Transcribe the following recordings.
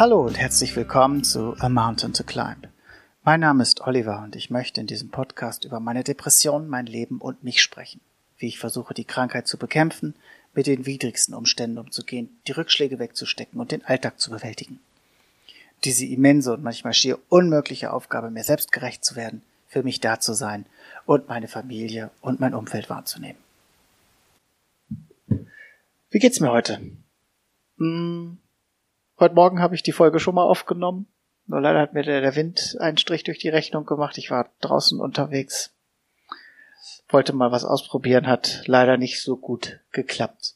Hallo und herzlich willkommen zu A Mountain to Climb. Mein Name ist Oliver und ich möchte in diesem Podcast über meine Depression, mein Leben und mich sprechen. Wie ich versuche, die Krankheit zu bekämpfen, mit den widrigsten Umständen umzugehen, die Rückschläge wegzustecken und den Alltag zu bewältigen. Diese immense und manchmal schier unmögliche Aufgabe, mir selbst gerecht zu werden, für mich da zu sein und meine Familie und mein Umfeld wahrzunehmen. Wie geht's mir heute? Hm, heute Morgen habe ich die Folge schon mal aufgenommen. Nur leider hat mir der, der Wind einen Strich durch die Rechnung gemacht. Ich war draußen unterwegs. Wollte mal was ausprobieren, hat leider nicht so gut geklappt.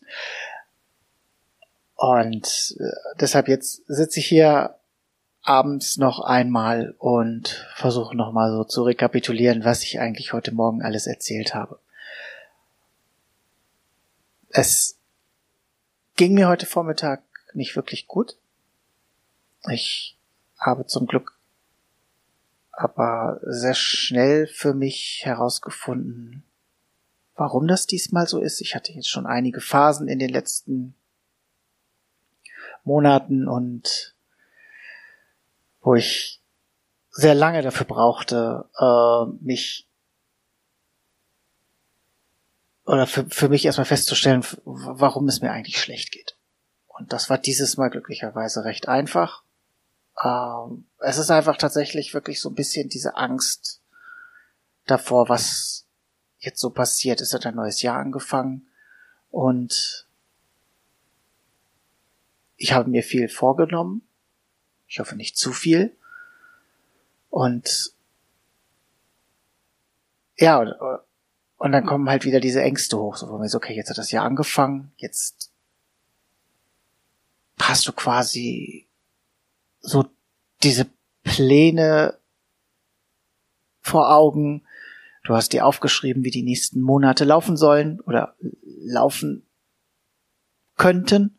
Und äh, deshalb jetzt sitze ich hier abends noch einmal und versuche nochmal so zu rekapitulieren, was ich eigentlich heute Morgen alles erzählt habe. Es ging mir heute Vormittag nicht wirklich gut. Ich habe zum Glück aber sehr schnell für mich herausgefunden, warum das diesmal so ist. Ich hatte jetzt schon einige Phasen in den letzten Monaten und wo ich sehr lange dafür brauchte, äh, mich oder für, für mich erstmal festzustellen, warum es mir eigentlich schlecht geht. Und das war dieses Mal glücklicherweise recht einfach. Ähm, es ist einfach tatsächlich wirklich so ein bisschen diese Angst davor, was jetzt so passiert. Es hat ein neues Jahr angefangen und ich habe mir viel vorgenommen. Ich hoffe nicht zu viel. Und ja, und dann kommen halt wieder diese Ängste hoch, so wo man so, okay, jetzt hat das Jahr angefangen, jetzt hast du quasi so diese Pläne vor Augen. Du hast dir aufgeschrieben, wie die nächsten Monate laufen sollen oder laufen könnten.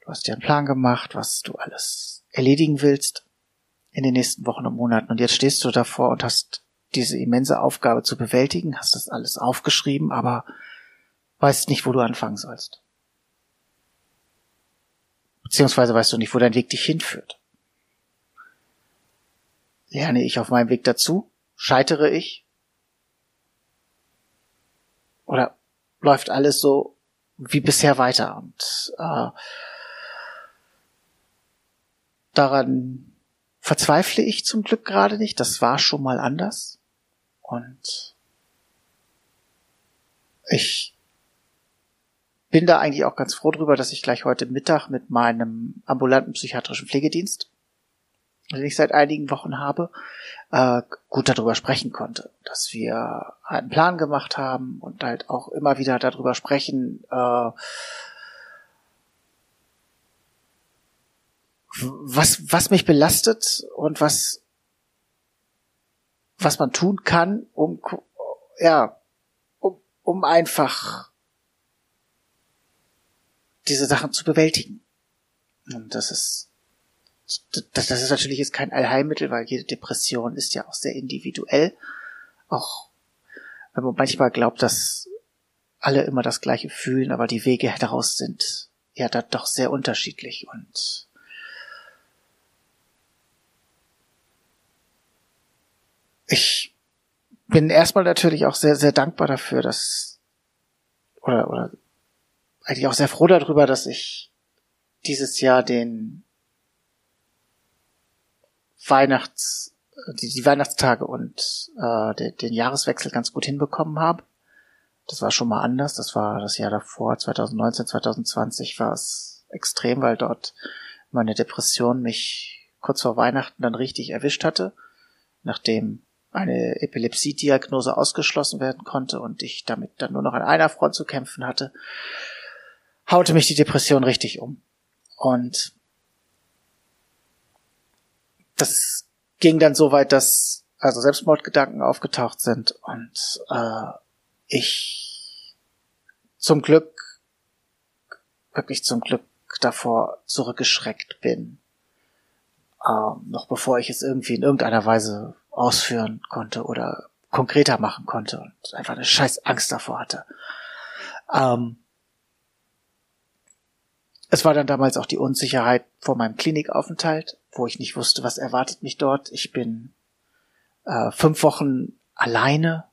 Du hast dir einen Plan gemacht, was du alles erledigen willst in den nächsten Wochen und Monaten. Und jetzt stehst du davor und hast diese immense Aufgabe zu bewältigen, hast das alles aufgeschrieben, aber weißt nicht, wo du anfangen sollst. Beziehungsweise weißt du nicht, wo dein Weg dich hinführt. Lerne ich auf meinem Weg dazu? Scheitere ich? Oder läuft alles so wie bisher weiter? Und äh, daran verzweifle ich zum Glück gerade nicht. Das war schon mal anders. Und ich bin da eigentlich auch ganz froh drüber, dass ich gleich heute Mittag mit meinem ambulanten psychiatrischen Pflegedienst, den ich seit einigen Wochen habe, äh, gut darüber sprechen konnte. Dass wir einen Plan gemacht haben und halt auch immer wieder darüber sprechen, äh, was, was mich belastet und was, was man tun kann, um, ja, um, um einfach diese Sachen zu bewältigen. Und das ist, das, das ist natürlich jetzt kein Allheilmittel, weil jede Depression ist ja auch sehr individuell. Auch wenn man manchmal glaubt, dass alle immer das Gleiche fühlen, aber die Wege daraus sind ja da doch sehr unterschiedlich und ich bin erstmal natürlich auch sehr, sehr dankbar dafür, dass oder, oder eigentlich auch sehr froh darüber, dass ich dieses Jahr den Weihnachts, die, die Weihnachtstage und äh, den, den Jahreswechsel ganz gut hinbekommen habe. Das war schon mal anders. Das war das Jahr davor, 2019, 2020 war es extrem, weil dort meine Depression mich kurz vor Weihnachten dann richtig erwischt hatte, nachdem eine Epilepsie-Diagnose ausgeschlossen werden konnte und ich damit dann nur noch an einer Front zu kämpfen hatte haute mich die Depression richtig um. Und das ging dann so weit, dass also Selbstmordgedanken aufgetaucht sind und äh, ich zum Glück, wirklich zum Glück davor zurückgeschreckt bin, ähm, noch bevor ich es irgendwie in irgendeiner Weise ausführen konnte oder konkreter machen konnte und einfach eine scheiß Angst davor hatte. Ähm, es war dann damals auch die Unsicherheit vor meinem Klinikaufenthalt, wo ich nicht wusste, was erwartet mich dort. Ich bin äh, fünf Wochen alleine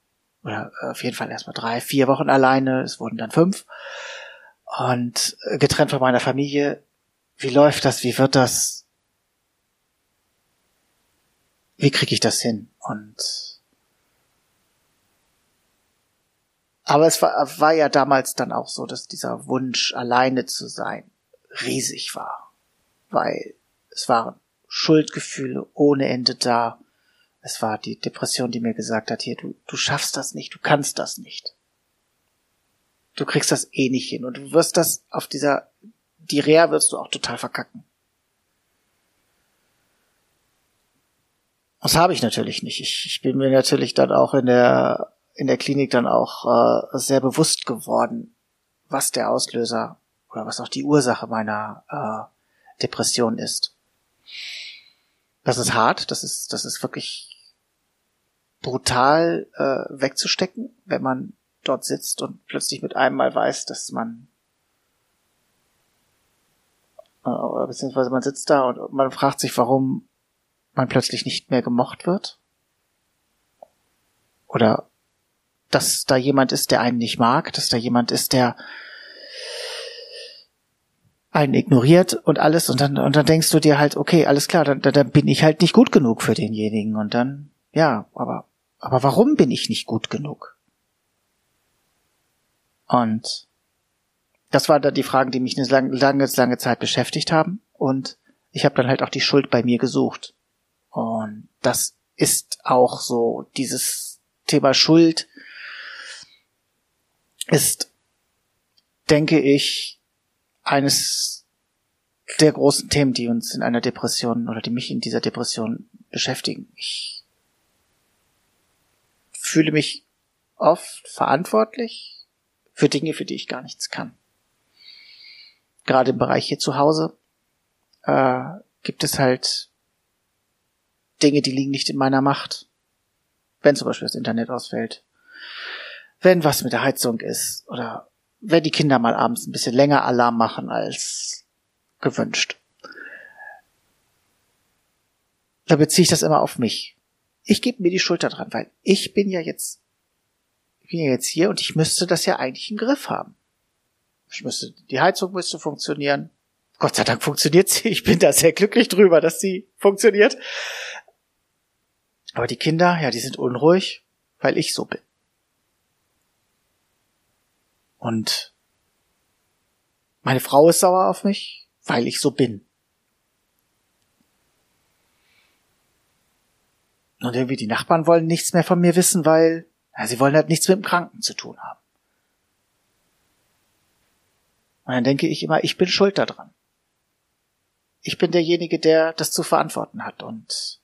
oder äh, auf jeden Fall erstmal drei, vier Wochen alleine. Es wurden dann fünf und äh, getrennt von meiner Familie. Wie läuft das? Wie wird das? Wie kriege ich das hin? Und aber es war, war ja damals dann auch so, dass dieser Wunsch, alleine zu sein, riesig war, weil es waren Schuldgefühle ohne Ende da. Es war die Depression, die mir gesagt hat, hier, du, du schaffst das nicht, du kannst das nicht. Du kriegst das eh nicht hin und du wirst das auf dieser, die Reha wirst du auch total verkacken. Das habe ich natürlich nicht. Ich, ich bin mir natürlich dann auch in der, in der Klinik dann auch äh, sehr bewusst geworden, was der Auslöser oder was auch die Ursache meiner äh, Depression ist. Das ist hart, das ist, das ist wirklich brutal äh, wegzustecken, wenn man dort sitzt und plötzlich mit einem Mal weiß, dass man äh, beziehungsweise man sitzt da und man fragt sich, warum man plötzlich nicht mehr gemocht wird. Oder dass da jemand ist, der einen nicht mag, dass da jemand ist, der einen ignoriert und alles und dann und dann denkst du dir halt, okay, alles klar, dann, dann bin ich halt nicht gut genug für denjenigen und dann ja, aber aber warum bin ich nicht gut genug? Und das waren dann die Fragen, die mich eine lange, lange, lange Zeit beschäftigt haben und ich habe dann halt auch die Schuld bei mir gesucht. Und das ist auch so dieses Thema Schuld ist denke ich eines der großen Themen, die uns in einer Depression oder die mich in dieser Depression beschäftigen. Ich fühle mich oft verantwortlich für Dinge, für die ich gar nichts kann. Gerade im Bereich hier zu Hause äh, gibt es halt Dinge, die liegen nicht in meiner Macht. Wenn zum Beispiel das Internet ausfällt, wenn was mit der Heizung ist oder wenn die Kinder mal abends ein bisschen länger Alarm machen als gewünscht. Da beziehe ich das immer auf mich. Ich gebe mir die Schulter dran, weil ich bin ja jetzt, ich bin ja jetzt hier und ich müsste das ja eigentlich im Griff haben. Ich müsste, die Heizung müsste funktionieren. Gott sei Dank funktioniert sie. Ich bin da sehr glücklich drüber, dass sie funktioniert. Aber die Kinder, ja, die sind unruhig, weil ich so bin. Und meine Frau ist sauer auf mich, weil ich so bin. Und irgendwie die Nachbarn wollen nichts mehr von mir wissen, weil ja, sie wollen halt nichts mit dem Kranken zu tun haben. Und dann denke ich immer, ich bin schuld daran. Ich bin derjenige, der das zu verantworten hat und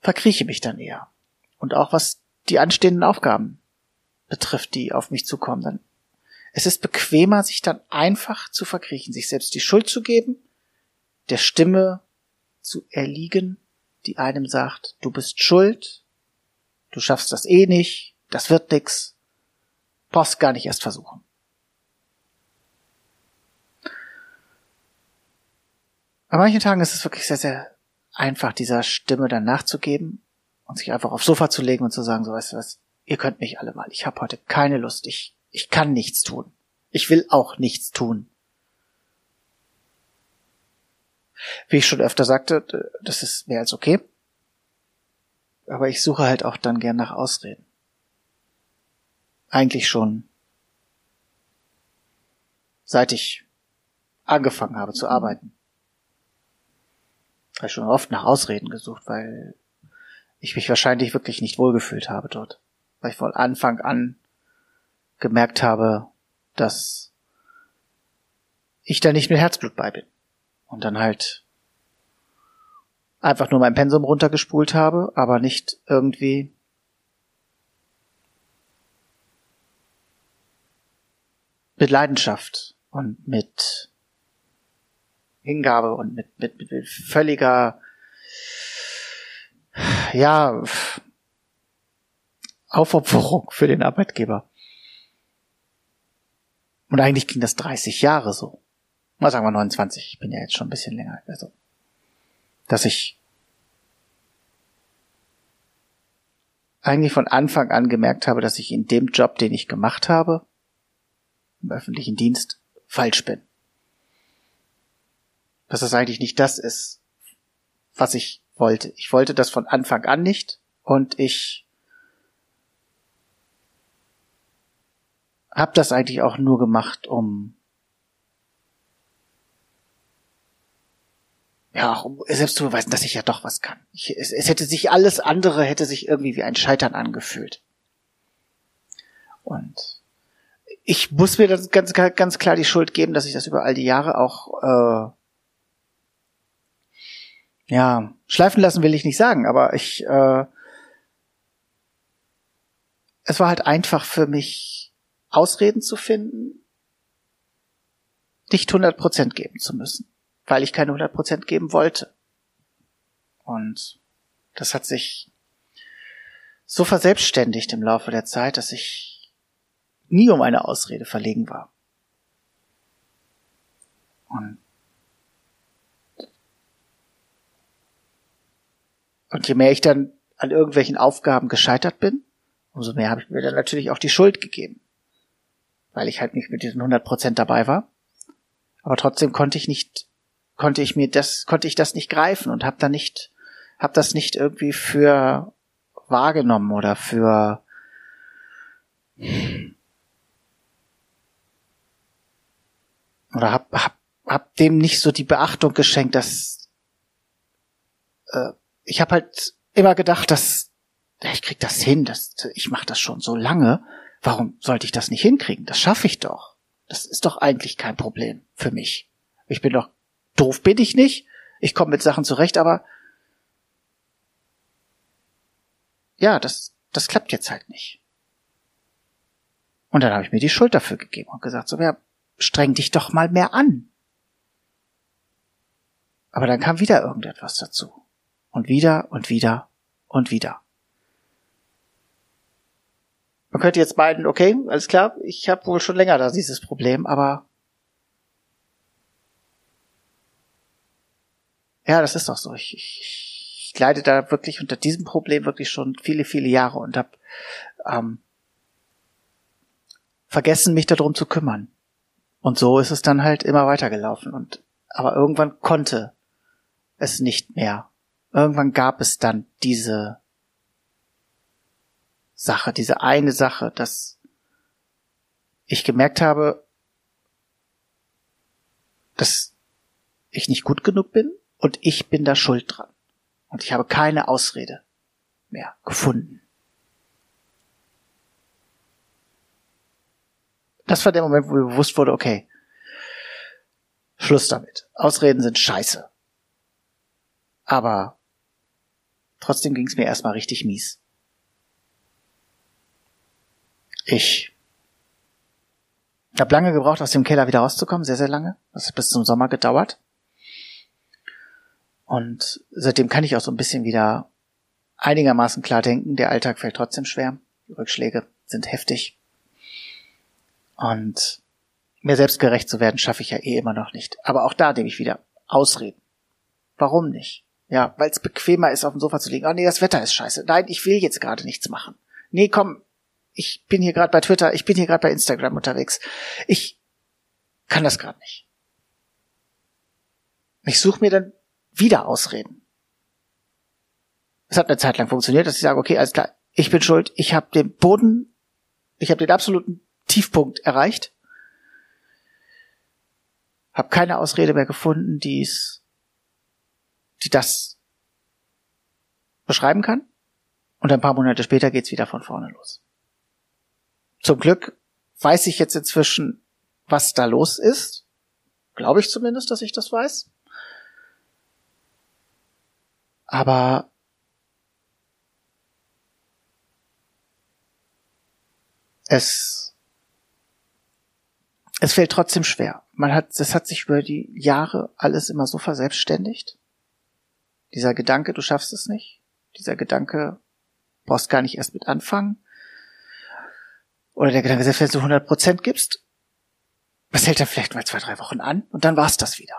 verkrieche mich dann eher. Und auch was die anstehenden Aufgaben betrifft, die auf mich zukommen, dann es ist bequemer, sich dann einfach zu verkriechen, sich selbst die Schuld zu geben, der Stimme zu erliegen, die einem sagt, du bist schuld, du schaffst das eh nicht, das wird nix, brauchst gar nicht erst versuchen. An manchen Tagen ist es wirklich sehr, sehr einfach, dieser Stimme dann nachzugeben und sich einfach aufs Sofa zu legen und zu sagen, so weißt du was, ihr könnt mich alle mal. Ich habe heute keine Lust. Ich, ich kann nichts tun. Ich will auch nichts tun. Wie ich schon öfter sagte, das ist mehr als okay. Aber ich suche halt auch dann gern nach Ausreden. Eigentlich schon seit ich angefangen habe zu arbeiten. Habe ich schon oft nach Ausreden gesucht, weil ich mich wahrscheinlich wirklich nicht wohlgefühlt habe dort weil ich von Anfang an gemerkt habe, dass ich da nicht mit Herzblut bei bin. Und dann halt einfach nur mein Pensum runtergespult habe, aber nicht irgendwie mit Leidenschaft und mit Hingabe und mit, mit, mit völliger, ja, Aufopferung für den Arbeitgeber. Und eigentlich ging das 30 Jahre so. Mal sagen wir 29, ich bin ja jetzt schon ein bisschen länger. Also, dass ich eigentlich von Anfang an gemerkt habe, dass ich in dem Job, den ich gemacht habe, im öffentlichen Dienst, falsch bin. Dass das eigentlich nicht das ist, was ich wollte. Ich wollte das von Anfang an nicht und ich habe das eigentlich auch nur gemacht, um ja, auch um selbst zu beweisen, dass ich ja doch was kann. Ich, es, es hätte sich alles andere hätte sich irgendwie wie ein Scheitern angefühlt. Und ich muss mir das ganz, ganz klar die Schuld geben, dass ich das über all die Jahre auch äh, ja schleifen lassen will ich nicht sagen, aber ich äh, es war halt einfach für mich Ausreden zu finden, nicht 100% geben zu müssen weil ich keine 100% geben wollte. Und das hat sich so verselbstständigt im Laufe der Zeit, dass ich nie um eine Ausrede verlegen war. Und, und je mehr ich dann an irgendwelchen Aufgaben gescheitert bin, umso mehr habe ich mir dann natürlich auch die Schuld gegeben. Weil ich halt nicht mit diesen 100% dabei war. Aber trotzdem konnte ich nicht konnte ich mir das, konnte ich das nicht greifen und habe da nicht, habe das nicht irgendwie für wahrgenommen oder für oder hab, hab, hab dem nicht so die Beachtung geschenkt, dass äh, ich habe halt immer gedacht, dass ich krieg das hin, dass ich mache das schon so lange. Warum sollte ich das nicht hinkriegen? Das schaffe ich doch. Das ist doch eigentlich kein Problem für mich. Ich bin doch doof bin ich nicht. Ich komme mit Sachen zurecht, aber ja, das, das klappt jetzt halt nicht. Und dann habe ich mir die Schuld dafür gegeben und gesagt, so, ja, streng dich doch mal mehr an. Aber dann kam wieder irgendetwas dazu. Und wieder und wieder und wieder. Man könnte jetzt meinen, okay, alles klar, ich habe wohl schon länger da dieses Problem, aber Ja, das ist doch so. Ich, ich, ich leide da wirklich unter diesem Problem wirklich schon viele, viele Jahre und habe ähm, vergessen, mich darum zu kümmern. Und so ist es dann halt immer weitergelaufen. Und aber irgendwann konnte es nicht mehr. Irgendwann gab es dann diese Sache, diese eine Sache, dass ich gemerkt habe, dass ich nicht gut genug bin, und ich bin da schuld dran. Und ich habe keine Ausrede mehr gefunden. Das war der Moment, wo mir bewusst wurde, okay, Schluss damit. Ausreden sind scheiße. Aber trotzdem ging es mir erstmal richtig mies. Ich habe lange gebraucht, aus dem Keller wieder rauszukommen, sehr, sehr lange. Das hat bis zum Sommer gedauert. Und seitdem kann ich auch so ein bisschen wieder einigermaßen klar denken. Der Alltag fällt trotzdem schwer. Die Rückschläge sind heftig. Und mir selbst gerecht zu werden, schaffe ich ja eh immer noch nicht. Aber auch da nehme ich wieder Ausreden. Warum nicht? Ja, weil es bequemer ist, auf dem Sofa zu liegen. Oh nee, das Wetter ist scheiße. Nein, ich will jetzt gerade nichts machen. Nee, komm, ich bin hier gerade bei Twitter, ich bin hier gerade bei Instagram unterwegs. Ich kann das gerade nicht. Ich suche mir dann wieder Ausreden. Es hat eine Zeit lang funktioniert, dass ich sage, okay, alles klar, ich bin schuld, ich habe den Boden, ich habe den absoluten Tiefpunkt erreicht, habe keine Ausrede mehr gefunden, die es, die das beschreiben kann. Und ein paar Monate später geht's wieder von vorne los. Zum Glück weiß ich jetzt inzwischen, was da los ist. Glaube ich zumindest, dass ich das weiß. Aber es, es fällt trotzdem schwer. Man hat, das hat sich über die Jahre alles immer so verselbstständigt. Dieser Gedanke, du schaffst es nicht. Dieser Gedanke, brauchst gar nicht erst mit anfangen. Oder der Gedanke, selbst wenn du 100 Prozent gibst, das hält dann vielleicht mal zwei, drei Wochen an und dann war's das wieder.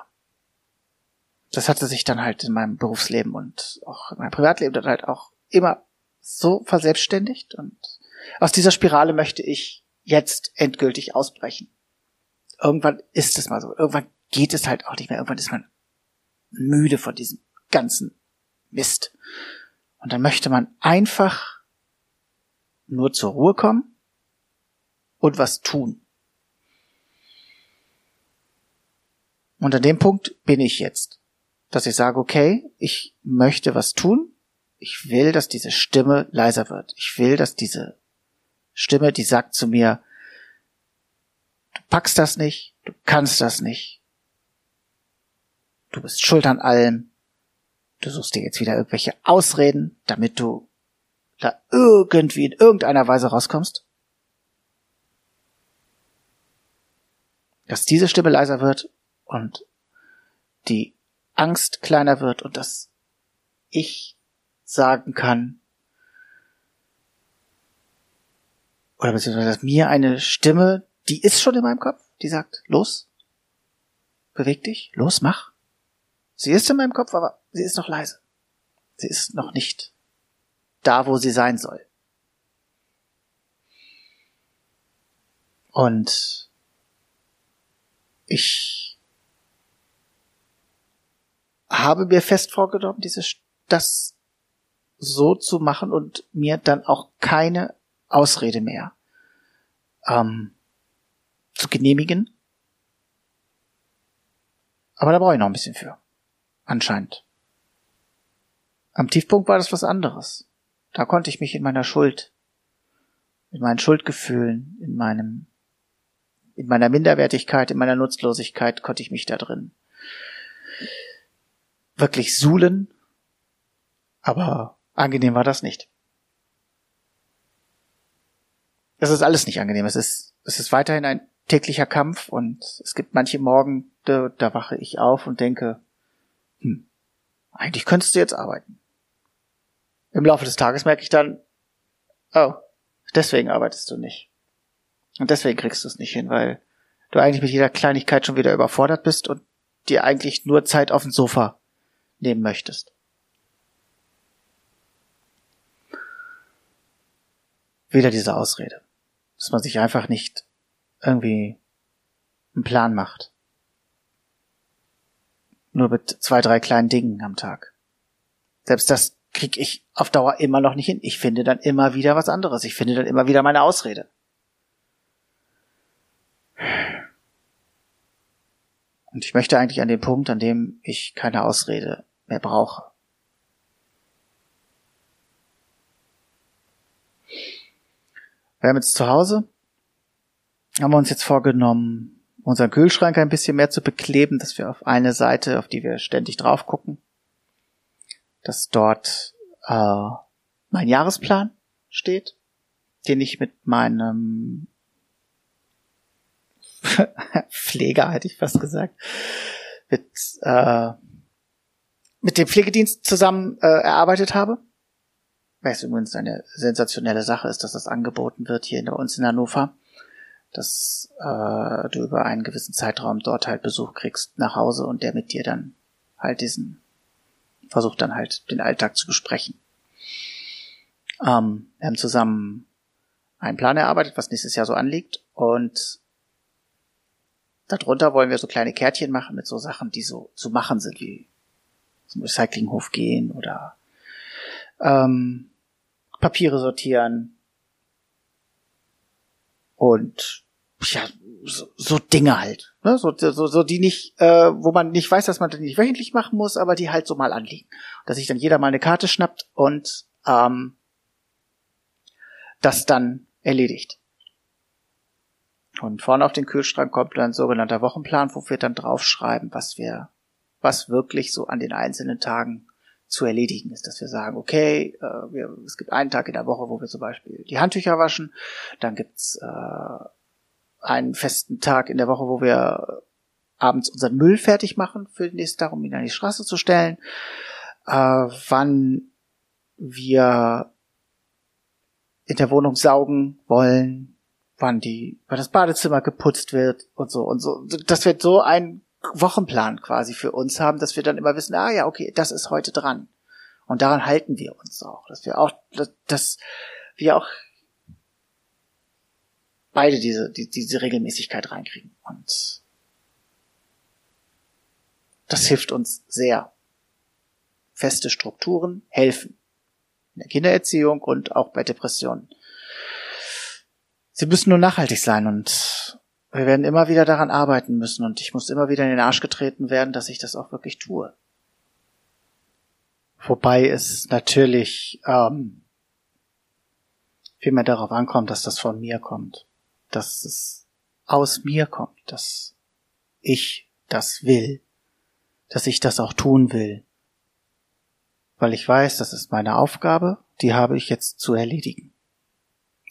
Das hatte sich dann halt in meinem Berufsleben und auch in meinem Privatleben dann halt auch immer so verselbstständigt und aus dieser Spirale möchte ich jetzt endgültig ausbrechen. Irgendwann ist es mal so. Irgendwann geht es halt auch nicht mehr. Irgendwann ist man müde von diesem ganzen Mist. Und dann möchte man einfach nur zur Ruhe kommen und was tun. Und an dem Punkt bin ich jetzt, dass ich sage, okay, ich möchte was tun. Ich will, dass diese Stimme leiser wird. Ich will, dass diese Stimme, die sagt zu mir, du packst das nicht, du kannst das nicht. Du bist schuld an allem. Du suchst dir jetzt wieder irgendwelche Ausreden, damit du da irgendwie in irgendeiner Weise rauskommst. Dass diese Stimme leiser wird und die Angst kleiner wird und dass ich sagen kann, oder beziehungsweise dass mir eine Stimme, die ist schon in meinem Kopf, die sagt, los, beweg dich, los, mach. Sie ist in meinem Kopf, aber sie ist noch leise. Sie ist noch nicht da, wo sie sein soll. Und ich habe mir fest vorgenommen, dieses, das so zu machen und mir dann auch keine Ausrede mehr ähm, zu genehmigen. Aber da brauche ich noch ein bisschen für. Anscheinend. Am Tiefpunkt war das was anderes. Da konnte ich mich in meiner Schuld, in meinen Schuldgefühlen, in meinem, in meiner Minderwertigkeit, in meiner Nutzlosigkeit konnte ich mich da drin wirklich suhlen, aber angenehm war das nicht. Das ist alles nicht angenehm. Es ist, es ist weiterhin ein täglicher Kampf und es gibt manche Morgen, da, da wache ich auf und denke, hm, eigentlich könntest du jetzt arbeiten. Im Laufe des Tages merke ich dann, oh, deswegen arbeitest du nicht. Und deswegen kriegst du es nicht hin, weil du eigentlich mit jeder Kleinigkeit schon wieder überfordert bist und dir eigentlich nur Zeit auf dem Sofa nehmen möchtest. Wieder diese Ausrede, dass man sich einfach nicht irgendwie einen Plan macht. Nur mit zwei, drei kleinen Dingen am Tag. Selbst das krieg ich auf Dauer immer noch nicht hin. Ich finde dann immer wieder was anderes. Ich finde dann immer wieder meine Ausrede. Und ich möchte eigentlich an den Punkt, an dem ich keine Ausrede mehr brauche. Wir haben jetzt zu Hause, haben uns jetzt vorgenommen, unseren Kühlschrank ein bisschen mehr zu bekleben, dass wir auf eine Seite, auf die wir ständig drauf gucken, dass dort äh, mein Jahresplan steht, den ich mit meinem Pfleger, hätte ich fast gesagt, mit, äh, mit dem Pflegedienst zusammen äh, erarbeitet habe. Was übrigens eine sensationelle Sache ist, dass das angeboten wird hier bei uns in Hannover, dass äh, du über einen gewissen Zeitraum dort halt Besuch kriegst nach Hause und der mit dir dann halt diesen versucht dann halt den Alltag zu besprechen. Ähm, wir haben zusammen einen Plan erarbeitet, was nächstes Jahr so anliegt und darunter wollen wir so kleine Kärtchen machen mit so Sachen, die so zu machen sind, wie zum Recyclinghof gehen oder ähm, Papiere sortieren und ja, so, so Dinge halt. Ne? So, so, so die nicht, äh, wo man nicht weiß, dass man das nicht wöchentlich machen muss, aber die halt so mal anliegen. Dass sich dann jeder mal eine Karte schnappt und ähm, das dann erledigt. Und vorne auf den Kühlschrank kommt dann ein sogenannter Wochenplan, wo wir dann draufschreiben, was wir was wirklich so an den einzelnen Tagen zu erledigen ist, dass wir sagen, okay, äh, wir, es gibt einen Tag in der Woche, wo wir zum Beispiel die Handtücher waschen, dann gibt's äh, einen festen Tag in der Woche, wo wir abends unseren Müll fertig machen für den nächsten Tag, um ihn an die Straße zu stellen, äh, wann wir in der Wohnung saugen wollen, wann die, wann das Badezimmer geputzt wird und so und so. Das wird so ein Wochenplan quasi für uns haben, dass wir dann immer wissen, ah ja, okay, das ist heute dran. Und daran halten wir uns auch, dass wir auch, dass wir auch beide diese, die, diese Regelmäßigkeit reinkriegen. Und das hilft uns sehr. Feste Strukturen helfen. In der Kindererziehung und auch bei Depressionen. Sie müssen nur nachhaltig sein und wir werden immer wieder daran arbeiten müssen und ich muss immer wieder in den Arsch getreten werden, dass ich das auch wirklich tue. Wobei es natürlich ähm, viel mehr darauf ankommt, dass das von mir kommt, dass es aus mir kommt, dass ich das will, dass ich das auch tun will, weil ich weiß, das ist meine Aufgabe, die habe ich jetzt zu erledigen.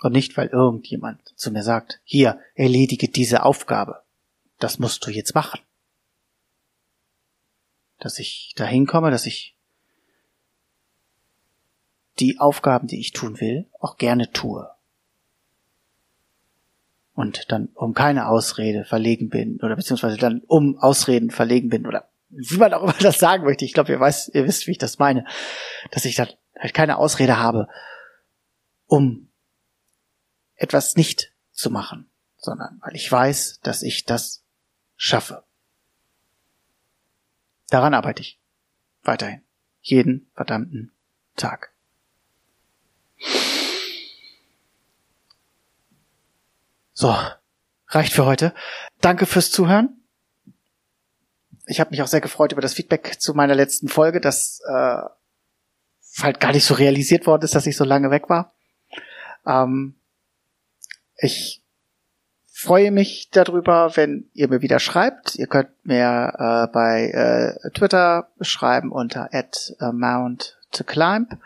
Und nicht, weil irgendjemand zu mir sagt, hier, erledige diese Aufgabe. Das musst du jetzt machen. Dass ich dahin komme, dass ich die Aufgaben, die ich tun will, auch gerne tue. Und dann um keine Ausrede verlegen bin, oder beziehungsweise dann um Ausreden verlegen bin, oder wie man auch immer das sagen möchte. Ich glaube, ihr, weiß, ihr wisst, wie ich das meine. Dass ich dann halt keine Ausrede habe, um etwas nicht zu machen, sondern weil ich weiß, dass ich das schaffe. Daran arbeite ich. Weiterhin. Jeden verdammten Tag. So, reicht für heute. Danke fürs Zuhören. Ich habe mich auch sehr gefreut über das Feedback zu meiner letzten Folge, das äh, halt gar nicht so realisiert worden ist, dass ich so lange weg war. Ähm, ich freue mich darüber, wenn ihr mir wieder schreibt. Ihr könnt mir äh, bei äh, Twitter schreiben unter @amount to climb,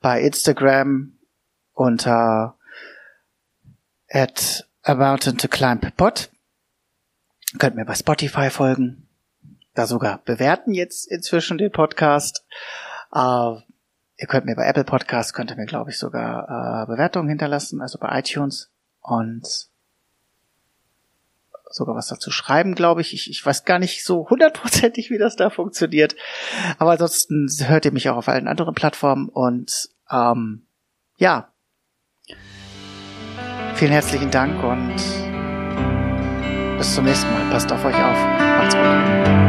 bei Instagram unter at a mountain to climb pod. Könnt mir bei Spotify folgen da sogar bewerten jetzt inzwischen den Podcast. Äh, ihr könnt mir bei Apple Podcast, könnt ihr mir, glaube ich, sogar äh, Bewertungen hinterlassen, also bei iTunes und sogar was dazu schreiben, glaube ich. ich. Ich weiß gar nicht so hundertprozentig, wie das da funktioniert. Aber ansonsten hört ihr mich auch auf allen anderen Plattformen und ähm, ja. Vielen herzlichen Dank und bis zum nächsten Mal. Passt auf euch auf. Macht's gut.